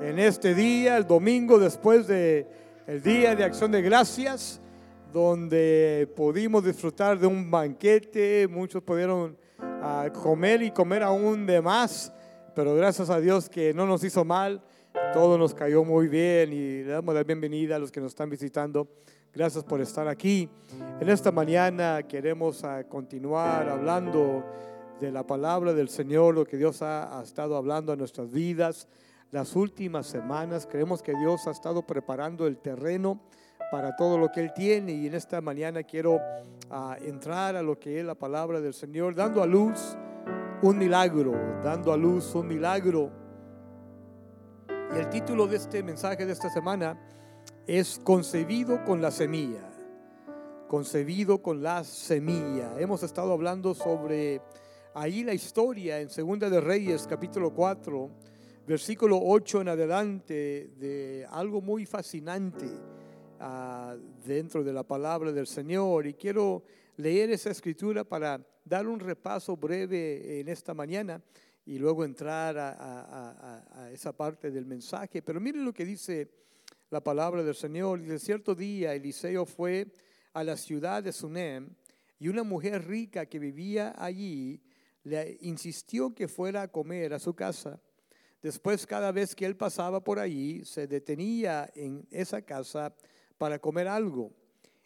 en este día, el domingo después de el día de acción de gracias, donde pudimos disfrutar de un banquete, muchos pudieron ah, comer y comer aún de más, pero gracias a Dios que no nos hizo mal, todo nos cayó muy bien y le damos la bienvenida a los que nos están visitando. Gracias por estar aquí. En esta mañana queremos ah, continuar hablando de la palabra del Señor, lo que Dios ha, ha estado hablando a nuestras vidas las últimas semanas. Creemos que Dios ha estado preparando el terreno para todo lo que Él tiene y en esta mañana quiero ah, entrar a lo que es la palabra del Señor, dando a luz un milagro, dando a luz un milagro. Y el título de este mensaje de esta semana es Concebido con la semilla. Concebido con la semilla. Hemos estado hablando sobre ahí la historia en Segunda de Reyes capítulo 4 versículo 8 en adelante de algo muy fascinante ah, dentro de la palabra del Señor. Y quiero leer esa escritura para dar un repaso breve en esta mañana y luego entrar a, esa parte del mensaje. Pero miren lo que dice la palabra del Señor. De cierto día Eliseo fue a la ciudad de Sunem y una mujer rica que vivía allí le insistió que fuera a comer a su casa. Después, cada vez que él pasaba por allí, se detenía en esa casa para comer algo.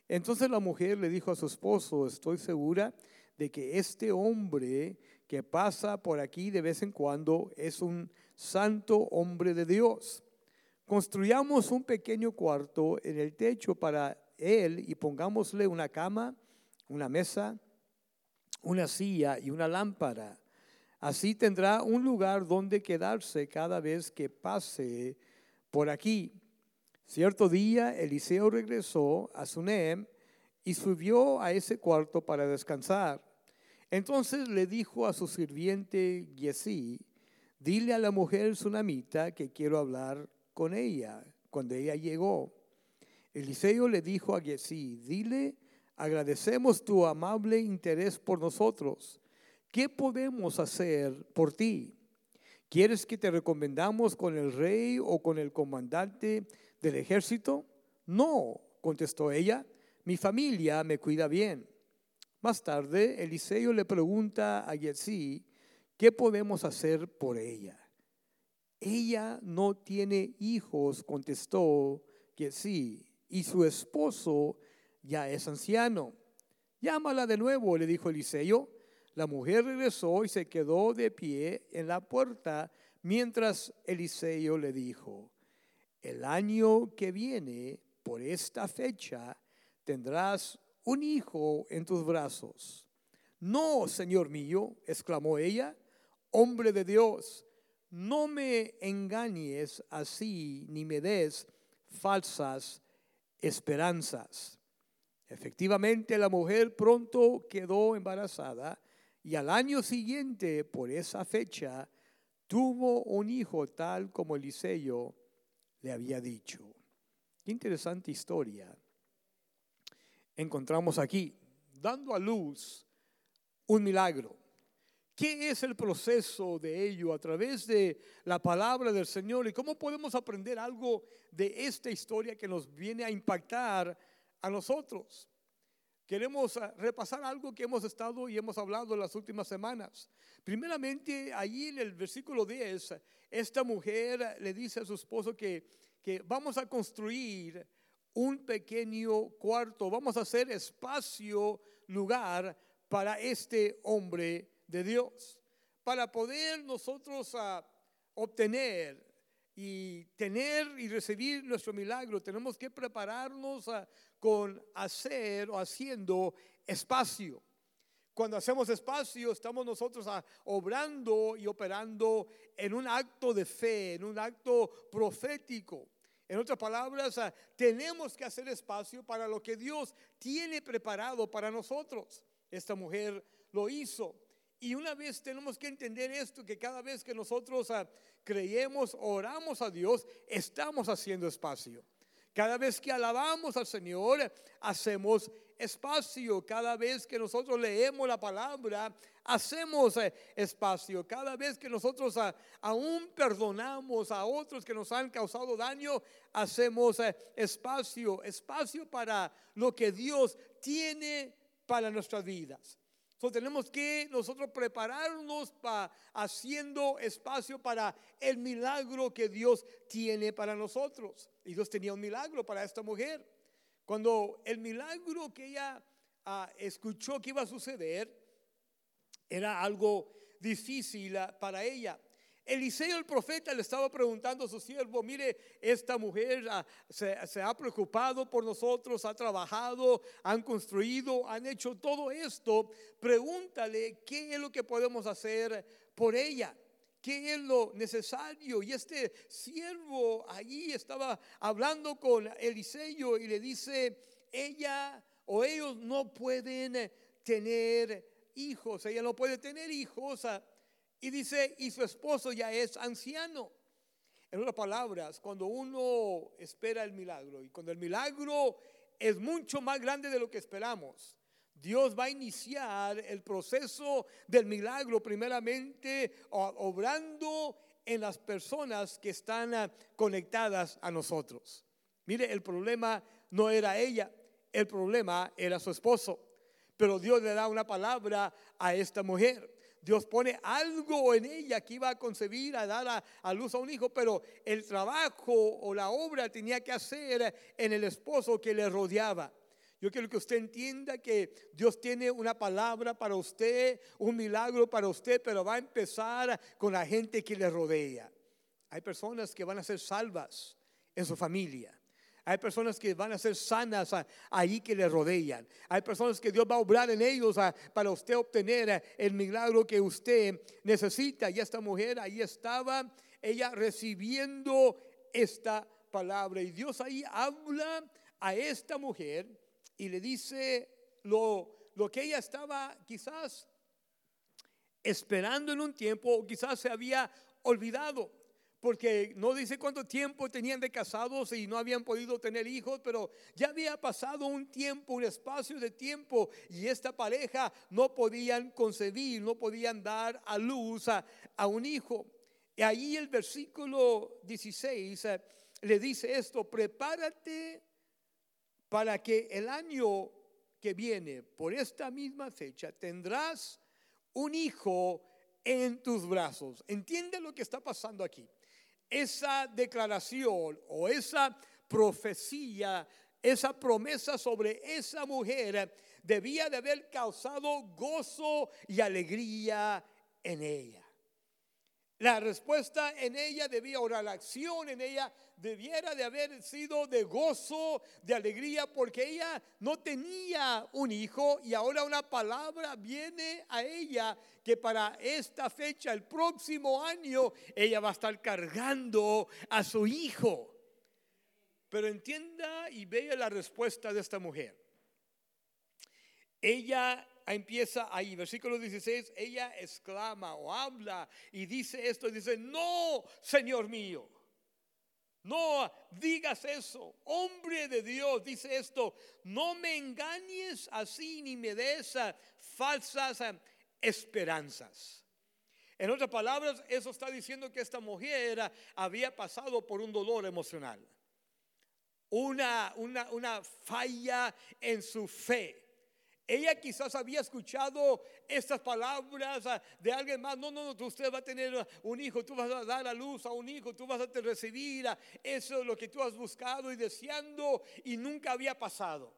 Entonces la mujer le dijo a su esposo, estoy segura de que este hombre que pasa por aquí de vez en cuando es un santo hombre de Dios. Construyamos un pequeño cuarto en el techo para él y pongámosle una cama, una mesa, una silla y una lámpara. Así tendrá un lugar donde quedarse cada vez que pase por aquí. Cierto día Eliseo regresó a Sunem y subió a ese cuarto para descansar. Entonces le dijo a su sirviente Giesi, dile a la mujer sunamita que quiero hablar con ella cuando ella llegó. Eliseo le dijo a Giesi, dile, agradecemos tu amable interés por nosotros ¿qué podemos hacer por ti? ¿Quieres que te recomendamos con el rey o con el comandante del ejército? No, contestó ella, mi familia me cuida bien. Más tarde, Eliseo le pregunta a Yesí, ¿qué podemos hacer por ella? Ella no tiene hijos, contestó Yesí, y su esposo ya es anciano. Llámala de nuevo, le dijo Eliseo. La mujer regresó y se quedó de pie en la puerta mientras Eliseo le dijo, el año que viene, por esta fecha, tendrás un hijo en tus brazos. No, Señor mío, exclamó ella, hombre de Dios, no me engañes así ni me des falsas esperanzas. Efectivamente, la mujer pronto quedó embarazada y al año siguiente, por esa fecha, tuvo un hijo tal como Eliseo le había dicho. Qué interesante historia. Encontramos aquí, dando a luz un milagro. ¿Qué es el proceso de ello a través de la palabra del Señor? ¿Y cómo podemos aprender algo de esta historia que nos viene a impactar a nosotros? Queremos ah, repasar algo que hemos estado y hemos hablado en las últimas semanas. Primeramente, allí en el versículo 10, esta mujer le dice a su esposo que, que vamos a construir un pequeño cuarto, vamos a hacer espacio, lugar para este hombre de Dios, para poder nosotros ah, obtener y tener y recibir nuestro milagro, tenemos que prepararnos a, con hacer o haciendo espacio. Cuando hacemos espacio, estamos nosotros obrando y operando en un acto de fe, en un acto profético. En otras palabras, tenemos que hacer espacio para lo que Dios tiene preparado para nosotros. Esta mujer lo hizo. Y una vez tenemos que entender esto, que cada vez que nosotros creemos, oramos a Dios, estamos haciendo espacio. Cada vez que alabamos al Señor, hacemos espacio. Cada vez que nosotros leemos la palabra, hacemos eh, espacio. Cada vez que nosotros ah, aún perdonamos a otros que nos han causado daño, hacemos eh, espacio. Espacio para lo que Dios tiene para nuestras vidas. Tenemos que nosotros prepararnos para haciendo espacio para el milagro que Dios tiene para nosotros. Y Dios tenía un milagro para esta mujer. Cuando el milagro que ella ah, escuchó que iba a suceder era algo difícil ah, para ella. Eliseo el profeta le estaba preguntando a su siervo, mire, esta mujer ah, se, ha preocupado por nosotros, ha trabajado, han construido, han hecho todo esto. Pregúntale qué es lo que podemos hacer por ella. ¿Qué es lo necesario? Y este siervo allí estaba hablando con Eliseo y le dice, ella o ellos no pueden tener hijos, ella no puede tener hijos. Ah, y dice, y su esposo ya es anciano. En otras palabras, cuando uno espera el milagro y cuando el milagro es mucho más grande de lo que esperamos, Dios va a iniciar el proceso del milagro primeramente obrando en las personas que están ah, conectadas a nosotros. Mire, el problema no era ella, el problema era su esposo. Pero Dios le da una palabra a esta mujer. Dios pone algo en ella que iba a concebir, a dar a, luz a un hijo, pero el trabajo o la obra tenía que hacer en el esposo que le rodeaba. Yo quiero que usted entienda que Dios tiene una palabra para usted, un milagro para usted, pero va a empezar con la gente que le rodea. Hay personas que van a ser salvas en su familia. Hay personas que van a ser sanas ahí que le rodean. Hay personas que Dios va a obrar en ellos para usted obtener el milagro que usted necesita. Y esta mujer ahí estaba, ella recibiendo esta palabra. Y Dios ahí habla a esta mujer y le dice lo, lo que ella estaba quizás esperando en un tiempo o quizás se había olvidado porque no dice cuánto tiempo tenían de casados y no habían podido tener hijos, pero ya había pasado un tiempo, un espacio de tiempo y esta pareja no podían concebir, no podían dar a luz a, un hijo. Y ahí el versículo 16 eh, le dice esto, prepárate para que el año que viene, por esta misma fecha, tendrás un hijo en tus brazos. Entiende lo que está pasando aquí esa declaración o esa profecía, esa promesa sobre esa mujer debía de haber causado gozo y alegría en ella. La respuesta en ella debía, o la acción en ella debiera de haber sido de gozo, de alegría, porque ella no tenía un hijo y ahora una palabra viene a ella que para esta fecha, el próximo año, ella va a estar cargando a su hijo. Pero entienda y vea la respuesta de esta mujer. Ella empieza ahí, versículo 16, ella exclama o habla y dice esto, dice, no, Señor mío. No digas eso, hombre de Dios, dice esto, no me engañes así ni me des falsas eh, esperanzas. En otras palabras, eso está diciendo que esta mujer había pasado por un dolor emocional, una, una, una falla en su fe. Ella quizás había escuchado estas palabras ah, de alguien más. No, no, no, usted va a tener un hijo, tú vas a dar a luz a un hijo, tú vas a recibir eso es lo que tú has buscado y deseando y nunca había pasado.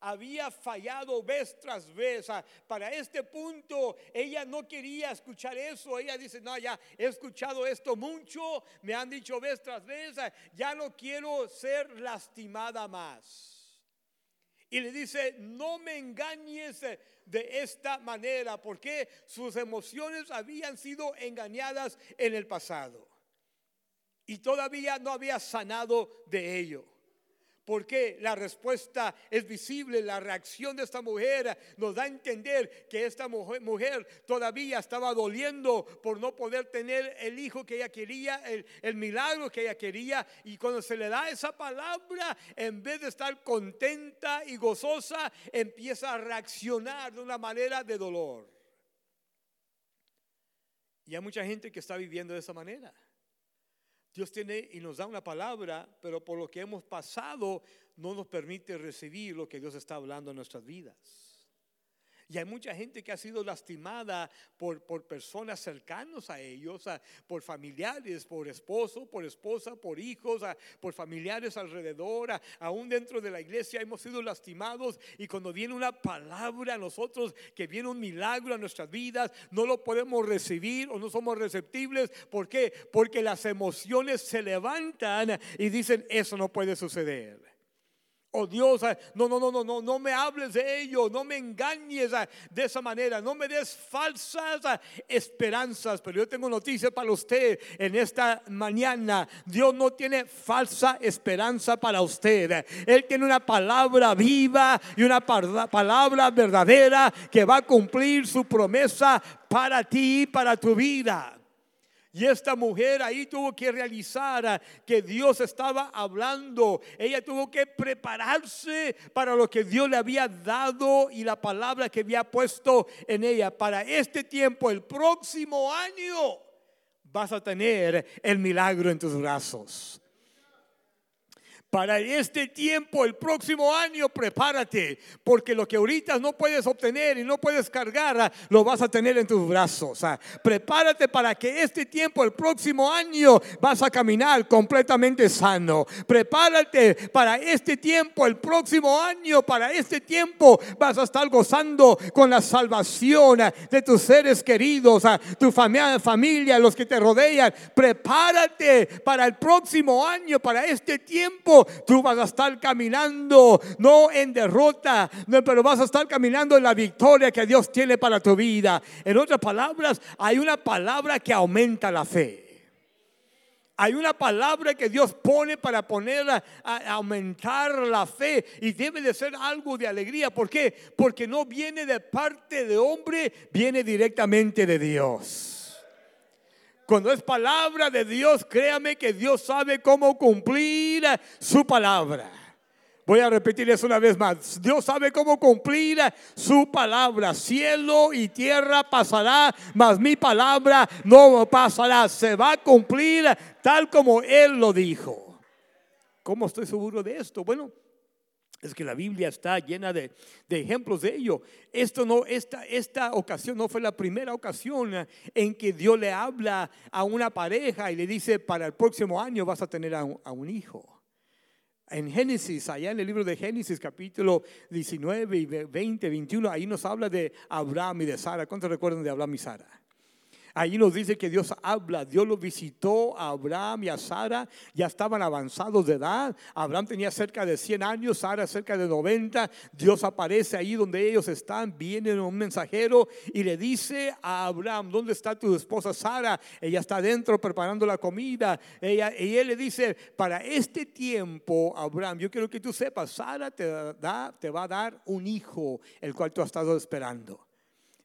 Había fallado vez tras vez. Ah, para este punto, ella no quería escuchar eso. Ella dice, no, ya he escuchado esto mucho, me han dicho vez tras vez, ah, ya no quiero ser lastimada más. Y le dice, no me engañes de esta manera, porque sus emociones habían sido engañadas en el pasado. Y todavía no había sanado de ello. Porque la respuesta es visible, la reacción de esta mujer nos da a entender que esta mujer, todavía estaba doliendo por no poder tener el hijo que ella quería, el, milagro que ella quería. Y cuando se le da esa palabra, en vez de estar contenta y gozosa, empieza a reaccionar de una manera de dolor. Y hay mucha gente que está viviendo de esa manera. Dios tiene y nos da una palabra, pero por lo que hemos pasado no nos permite recibir lo que Dios está hablando en nuestras vidas. Y hay mucha gente que ha sido lastimada por, por personas cercanos a ellos, por familiares, por esposo, por esposa, por hijos, por familiares alrededor, aún dentro de la iglesia hemos sido lastimados. Y cuando viene una palabra a nosotros, que viene un milagro a nuestras vidas, no lo podemos recibir o no somos receptibles. ¿Por qué? Porque las emociones se levantan y dicen, eso no puede suceder. Dios, no, no, no, no, no, no me hables de ello, no me engañes ah, de esa manera, no me des falsas ah, esperanzas. Pero yo tengo noticias para usted en esta mañana. Dios no tiene falsa esperanza para usted. Él tiene una palabra viva y una palabra verdadera que va a cumplir su promesa para ti y para tu vida. Y esta mujer ahí tuvo que realizar ah, que Dios estaba hablando. Ella tuvo que prepararse para lo que Dios le había dado y la palabra que había puesto en ella. Para este tiempo, el próximo año, vas a tener el milagro en tus brazos. Para este tiempo, el próximo año, prepárate, porque lo que ahorita no puedes obtener y no puedes cargar, ah, lo vas a tener en tus brazos. Ah. Prepárate para que este tiempo, el próximo año, vas a caminar completamente sano. Prepárate para este tiempo, el próximo año, para este tiempo, vas a estar gozando con la salvación ah, de tus seres queridos, tu familia, familia, los que te rodean. Prepárate para el próximo año, para este tiempo tú vas a estar caminando, no en derrota, pero vas a estar caminando en la victoria que Dios tiene para tu vida. En otras palabras, hay una palabra que aumenta la fe. Hay una palabra que Dios pone para poner a, aumentar la fe y debe de ser algo de alegría. ¿Por qué? Porque no viene de parte de hombre, viene directamente de Dios. Cuando es palabra de Dios, créame que Dios sabe cómo cumplir su palabra. Voy a repetir eso una vez más. Dios sabe cómo cumplir su palabra. Cielo y tierra pasará, mas mi palabra no pasará. Se va a cumplir tal como Él lo dijo. ¿Cómo estoy seguro de esto? Bueno, es que la Biblia está llena de, ejemplos de ello. Esto no, esta, esta ocasión no fue la primera ocasión en que Dios le habla a una pareja y le dice, para el próximo año vas a tener a un, hijo. En Génesis, allá en el libro de Génesis, capítulo 19 y 20, 21, ahí nos habla de Abraham y de Sara. ¿Cuántos recuerdan de Abraham y Sara? Ahí nos dice que Dios habla. Dios lo visitó a Abraham y a Sara. Ya estaban avanzados de edad. Abraham tenía cerca de 100 años, Sara cerca de 90. Dios aparece ahí donde ellos están. Viene un mensajero y le dice a Abraham, ¿dónde está tu esposa Sara? Ella está adentro preparando la comida. Ella, y él le dice, para este tiempo, Abraham, yo quiero que tú sepas, Sara te, da, te va a dar un hijo, el cual tú has estado esperando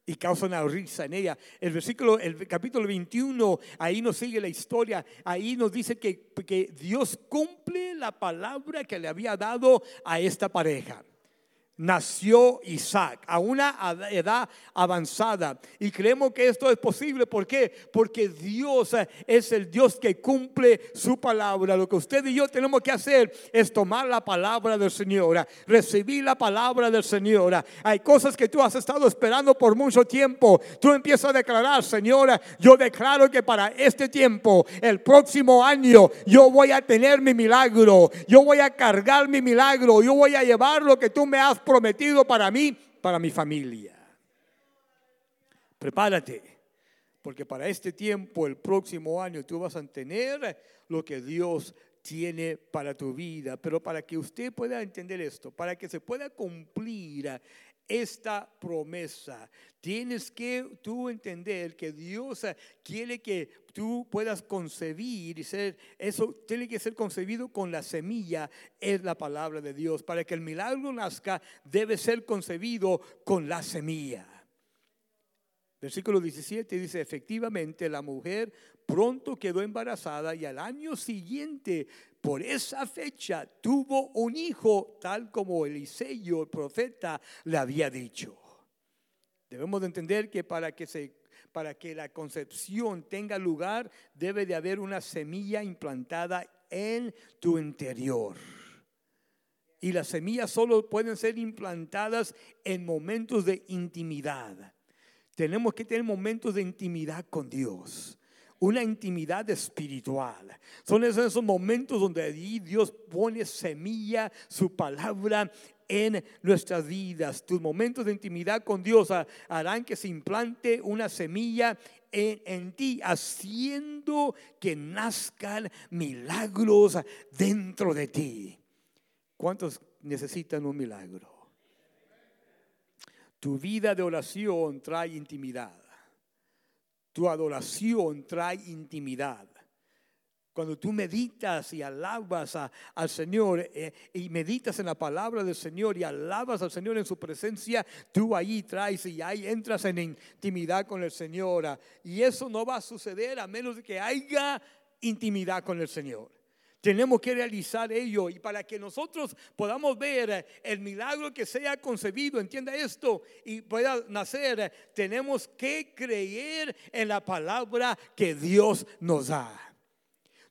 y causa una risa en ella. El versículo, el capítulo 21, ahí nos sigue la historia, ahí nos dice que, que Dios cumple la palabra que le había dado a esta pareja nació Isaac a una edad avanzada. Y creemos que esto es posible. ¿Por qué? Porque Dios es el Dios que cumple su palabra. Lo que usted y yo tenemos que hacer es tomar la palabra del Señor, recibir la palabra del Señor. Hay cosas que tú has estado esperando por mucho tiempo. Tú empiezas a declarar, Señora, yo declaro que para este tiempo, el próximo año, yo voy a tener mi milagro. Yo voy a cargar mi milagro. Yo voy a llevar lo que tú me has prometido para mí, para mi familia. Prepárate, porque para este tiempo, el próximo año, tú vas a tener lo que Dios tiene para tu vida. Pero para que usted pueda entender esto, para que se pueda cumplir esta promesa. Tienes que tú entender que Dios eh, quiere que tú puedas concebir y ser, eso tiene que ser concebido con la semilla, es la palabra de Dios. Para que el milagro nazca, debe ser concebido con la semilla. Versículo 17 dice, efectivamente la mujer pronto quedó embarazada y al año siguiente, por esa fecha, tuvo un hijo, tal como Eliseo, el profeta, le había dicho. Debemos de entender que para que, para que la concepción tenga lugar, debe de haber una semilla implantada en tu interior. Y las semillas solo pueden ser implantadas en momentos de intimidad. Tenemos que tener momentos de intimidad con Dios una intimidad espiritual. Son esos, momentos donde Dios pone semilla, su palabra en nuestras vidas. Tus momentos de intimidad con Dios harán que se implante una semilla en, en, ti, haciendo que nazcan milagros dentro de ti. ¿Cuántos necesitan un milagro? Tu vida de oración trae intimidad. Tu adoración trae intimidad. Cuando tú meditas y alabas al Señor eh, y meditas en la palabra del Señor y alabas al Señor en su presencia, tú ahí traes y ahí entras en intimidad con el Señor. Y eso no va a suceder a menos que haya intimidad con el Señor. Tenemos que realizar ello y para que nosotros podamos ver el milagro que sea concebido, entienda esto, y pueda nacer, tenemos que creer en la palabra que Dios nos da.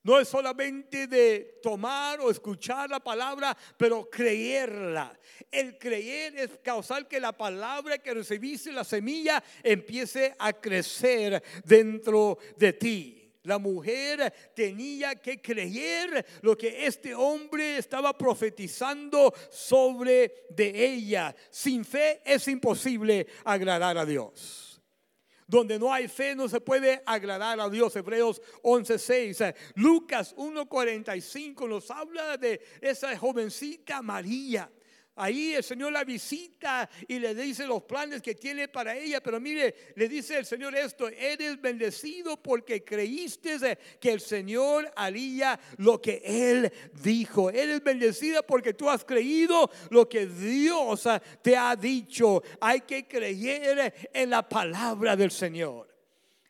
No es solamente de tomar o escuchar la palabra, pero creerla. El creer es causar que la palabra que recibiste, la semilla, empiece a crecer dentro de ti. La mujer tenía que creer lo que este hombre estaba profetizando sobre de ella. Sin fe es imposible agradar a Dios. Donde no hay fe no se puede agradar a Dios. Hebreos 11:6. Lucas 1:45 nos habla de esa jovencita María Ahí el Señor la visita y le dice los planes que tiene para ella. Pero mire, le dice el Señor esto, eres bendecido porque creíste que el Señor haría lo que Él dijo. Eres bendecida porque tú has creído lo que Dios te ha dicho. Hay que creer en la palabra del Señor.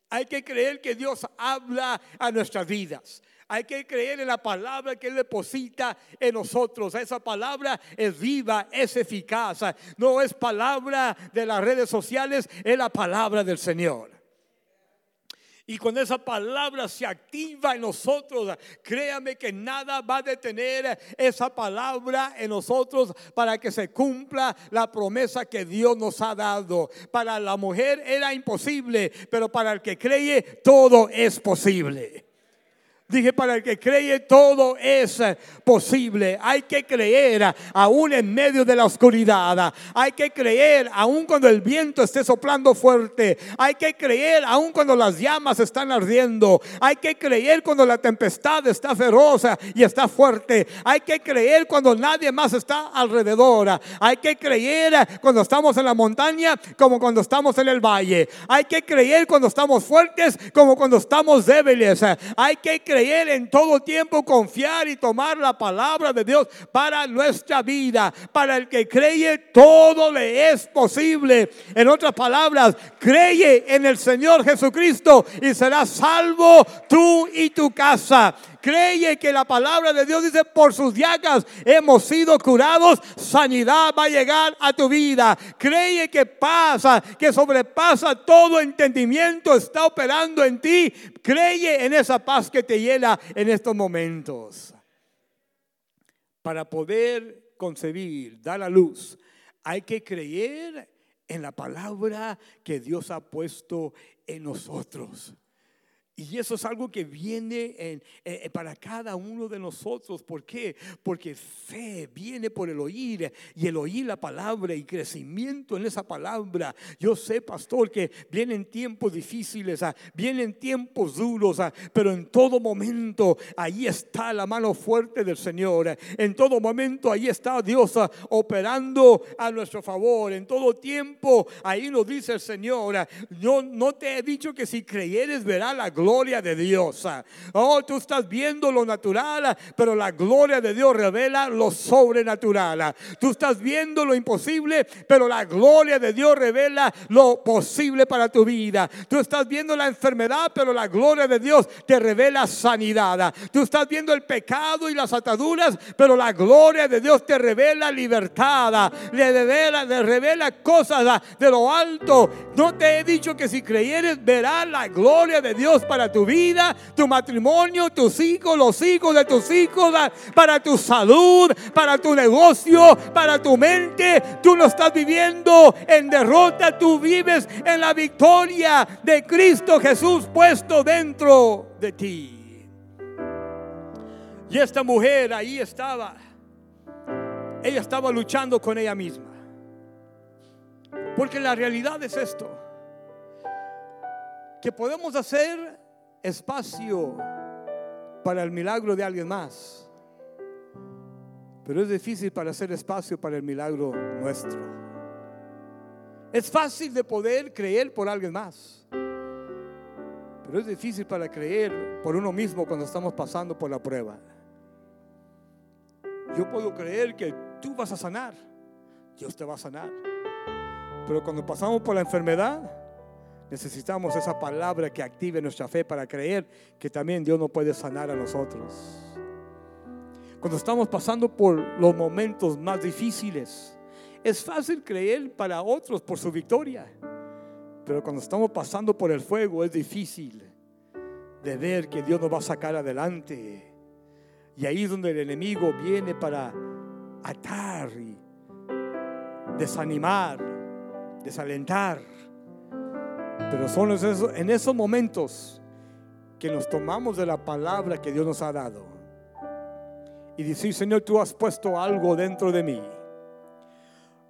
Hay que creer que Dios habla a nuestras vidas. Hay que creer en la palabra que Él deposita en nosotros. Esa palabra es viva, es eficaz. No es palabra de las redes sociales, es la palabra del Señor. Y cuando esa palabra se activa en nosotros, créame que nada va a detener esa palabra en nosotros para que se cumpla la promesa que Dios nos ha dado. Para la mujer era imposible, pero para el que cree todo es posible. Dije, para el que cree todo es posible. Hay que creer aún en medio de la oscuridad. Hay que creer aún cuando el viento esté soplando fuerte. Hay que creer aún cuando las llamas están ardiendo. Hay que creer cuando la tempestad está feroz y está fuerte. Hay que creer cuando nadie más está alrededor. Hay que creer cuando estamos en la montaña como cuando estamos en el valle. Hay que creer cuando estamos fuertes como cuando estamos débiles. Hay que creer en todo tiempo, confiar y tomar la palabra de Dios para nuestra vida. Para el que cree, todo le es posible. En otras palabras, cree en el Señor Jesucristo y serás salvo tú y tu casa. Cree que la palabra de Dios dice, por sus llagas hemos sido curados, sanidad va a llegar a tu vida. Cree que pasa, que sobrepasa todo entendimiento, está operando en ti. Cree en esa paz que te llena en estos momentos. Para poder concebir, dar la luz, hay que creer en la palabra que Dios ha puesto en nosotros. Y eso es algo que viene en, eh, para cada uno de nosotros. ¿Por qué? Porque fe viene por el oír y el oír la palabra y crecimiento en esa palabra. Yo sé, pastor, que vienen tiempos difíciles, ah, vienen tiempos duros, ah, pero en todo momento ahí está la mano fuerte del Señor. En todo momento ahí está Dios ah, operando a nuestro favor. En todo tiempo ahí nos dice el Señor, yo no te he dicho que si creyeres verá la gloria gloria de Dios. Oh, tú estás viendo lo natural, pero la gloria de Dios revela lo sobrenatural. Tú estás viendo lo imposible, pero la gloria de Dios revela lo posible para tu vida. Tú estás viendo la enfermedad, pero la gloria de Dios te revela sanidad. Tú estás viendo el pecado y las ataduras, pero la gloria de Dios te revela libertad. Le revela, le revela cosas de lo alto. No te he dicho que si creyeres verás la gloria de Dios para tu vida, tu matrimonio, tus hijos, los hijos de tus hijos, para tu salud, para tu negocio, para tu mente. Tú no estás viviendo en derrota, tú vives en la victoria de Cristo Jesús puesto dentro de ti. Y esta mujer ahí estaba. Ella estaba luchando con ella misma. Porque la realidad es esto. Que podemos hacer espacio para el milagro de alguien más. Pero es difícil para hacer espacio para el milagro nuestro. Es fácil de poder creer por alguien más. Pero es difícil para creer por uno mismo cuando estamos pasando por la prueba. Yo puedo creer que tú vas a sanar. Dios te va a sanar. Pero cuando pasamos por la enfermedad, Necesitamos esa palabra que active nuestra fe para creer que también Dios nos puede sanar a nosotros. Cuando estamos pasando por los momentos más difíciles, es fácil creer para otros por su victoria. Pero cuando estamos pasando por el fuego es difícil de ver que Dios nos va a sacar adelante. Y ahí es donde el enemigo viene para atar y desanimar, desalentar. Pero son en esos momentos que nos tomamos de la palabra que Dios nos ha dado y decir, Señor, tú has puesto algo dentro de mí.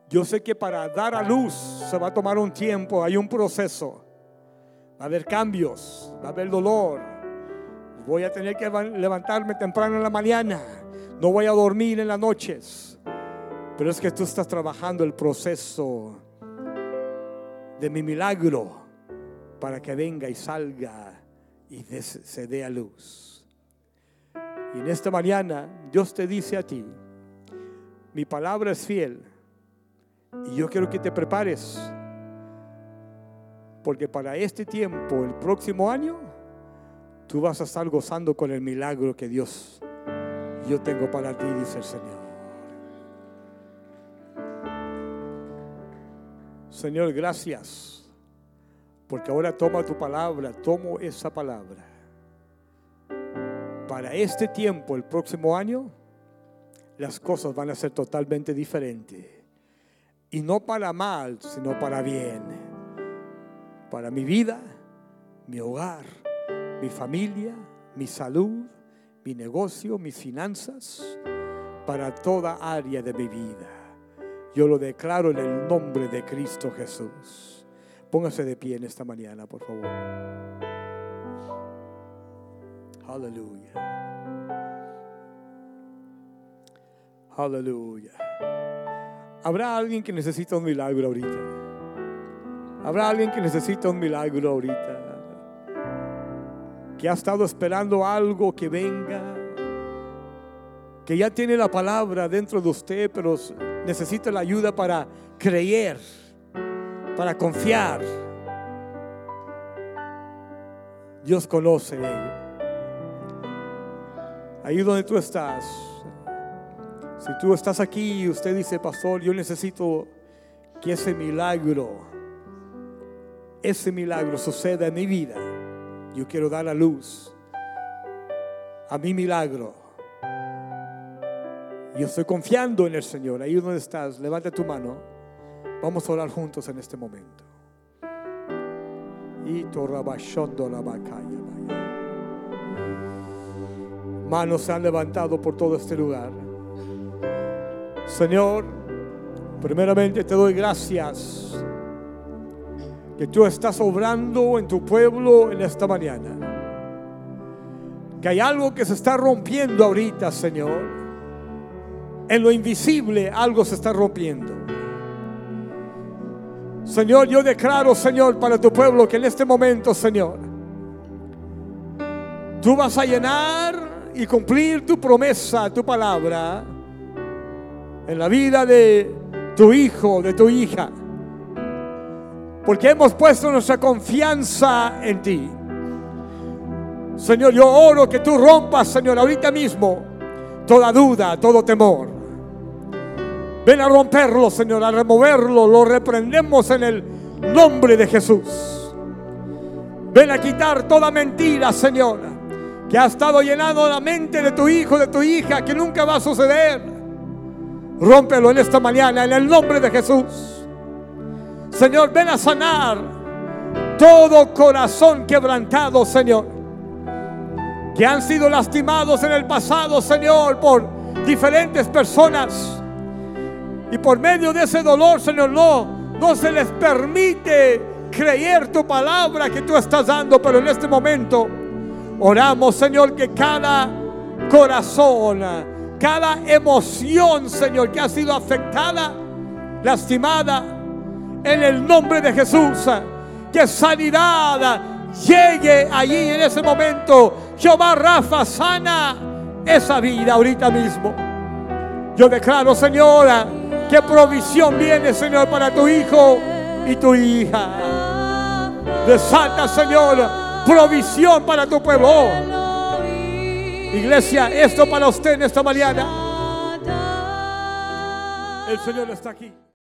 Yo sé que para dar a luz se va a tomar un tiempo, hay un proceso. Va a haber cambios, va a haber dolor. Voy a tener que levantarme temprano en la mañana. No voy a dormir en las noches. Pero es que tú estás trabajando el proceso de mi milagro para que venga y salga y se dé a luz. Y en esta mañana Dios te dice a ti, mi palabra es fiel y yo quiero que te prepares porque para este tiempo, el próximo año, tú vas a estar gozando con el milagro que Dios yo tengo para ti, dice el Señor. Señor, gracias porque ahora toma tu palabra, tomo esa palabra. Para este tiempo, el próximo año, las cosas van a ser totalmente diferentes. Y no para mal, sino para bien. Para mi vida, mi hogar, mi familia, mi salud, mi negocio, mis finanzas, para toda área de mi vida. Yo lo declaro en el nombre de Cristo Jesús. Póngase de pie en esta mañana, por favor. Aleluya. Aleluya. Habrá alguien que necesita un milagro ahorita. Habrá alguien que necesita un milagro ahorita. Que ha estado esperando algo que venga. Que ya tiene la palabra dentro de usted, pero necesita la ayuda para creer para confiar. Dios conoce. Ahí donde tú estás. Si tú estás aquí y usted dice, pastor, yo necesito que ese milagro, ese milagro suceda en mi vida. Yo quiero dar la luz a mi milagro. Yo estoy confiando en el Señor. Ahí donde estás, levanta tu mano. Vamos a orar juntos en este momento. Manos se han levantado por todo este lugar. Señor, primeramente te doy gracias que tú estás obrando en tu pueblo en esta mañana. Que hay algo que se está rompiendo ahorita, Señor. En lo invisible algo se está rompiendo. Señor, yo declaro, Señor, para tu pueblo que en este momento, Señor, tú vas a llenar y cumplir tu promesa, tu palabra, en la vida de tu hijo, de tu hija. Porque hemos puesto nuestra confianza en ti. Señor, yo oro que tú rompas, Señor, ahorita mismo toda duda, todo temor. Ven a romperlo, Señor, a removerlo. Lo reprendemos en el nombre de Jesús. Ven a quitar toda mentira, Señor, que ha estado llenando la mente de tu hijo, de tu hija, que nunca va a suceder. Rómpelo en esta mañana, en el nombre de Jesús. Señor, ven a sanar todo corazón quebrantado, Señor. Que han sido lastimados en el pasado, Señor, por diferentes personas. Y por medio de ese dolor, Señor, no, no se les permite creer tu palabra que tú estás dando. Pero en este momento oramos, Señor, que cada corazón, cada emoción, Señor, que ha sido afectada, lastimada, en el nombre de Jesús, que sanidad llegue allí en ese momento. Jehová Rafa sana esa vida ahorita mismo. Yo declaro, Señora, que provisión viene, Señor, para tu hijo y tu hija. Desata, Señor, provisión para tu pueblo. Iglesia, esto para usted en esta mañana. El Señor está aquí.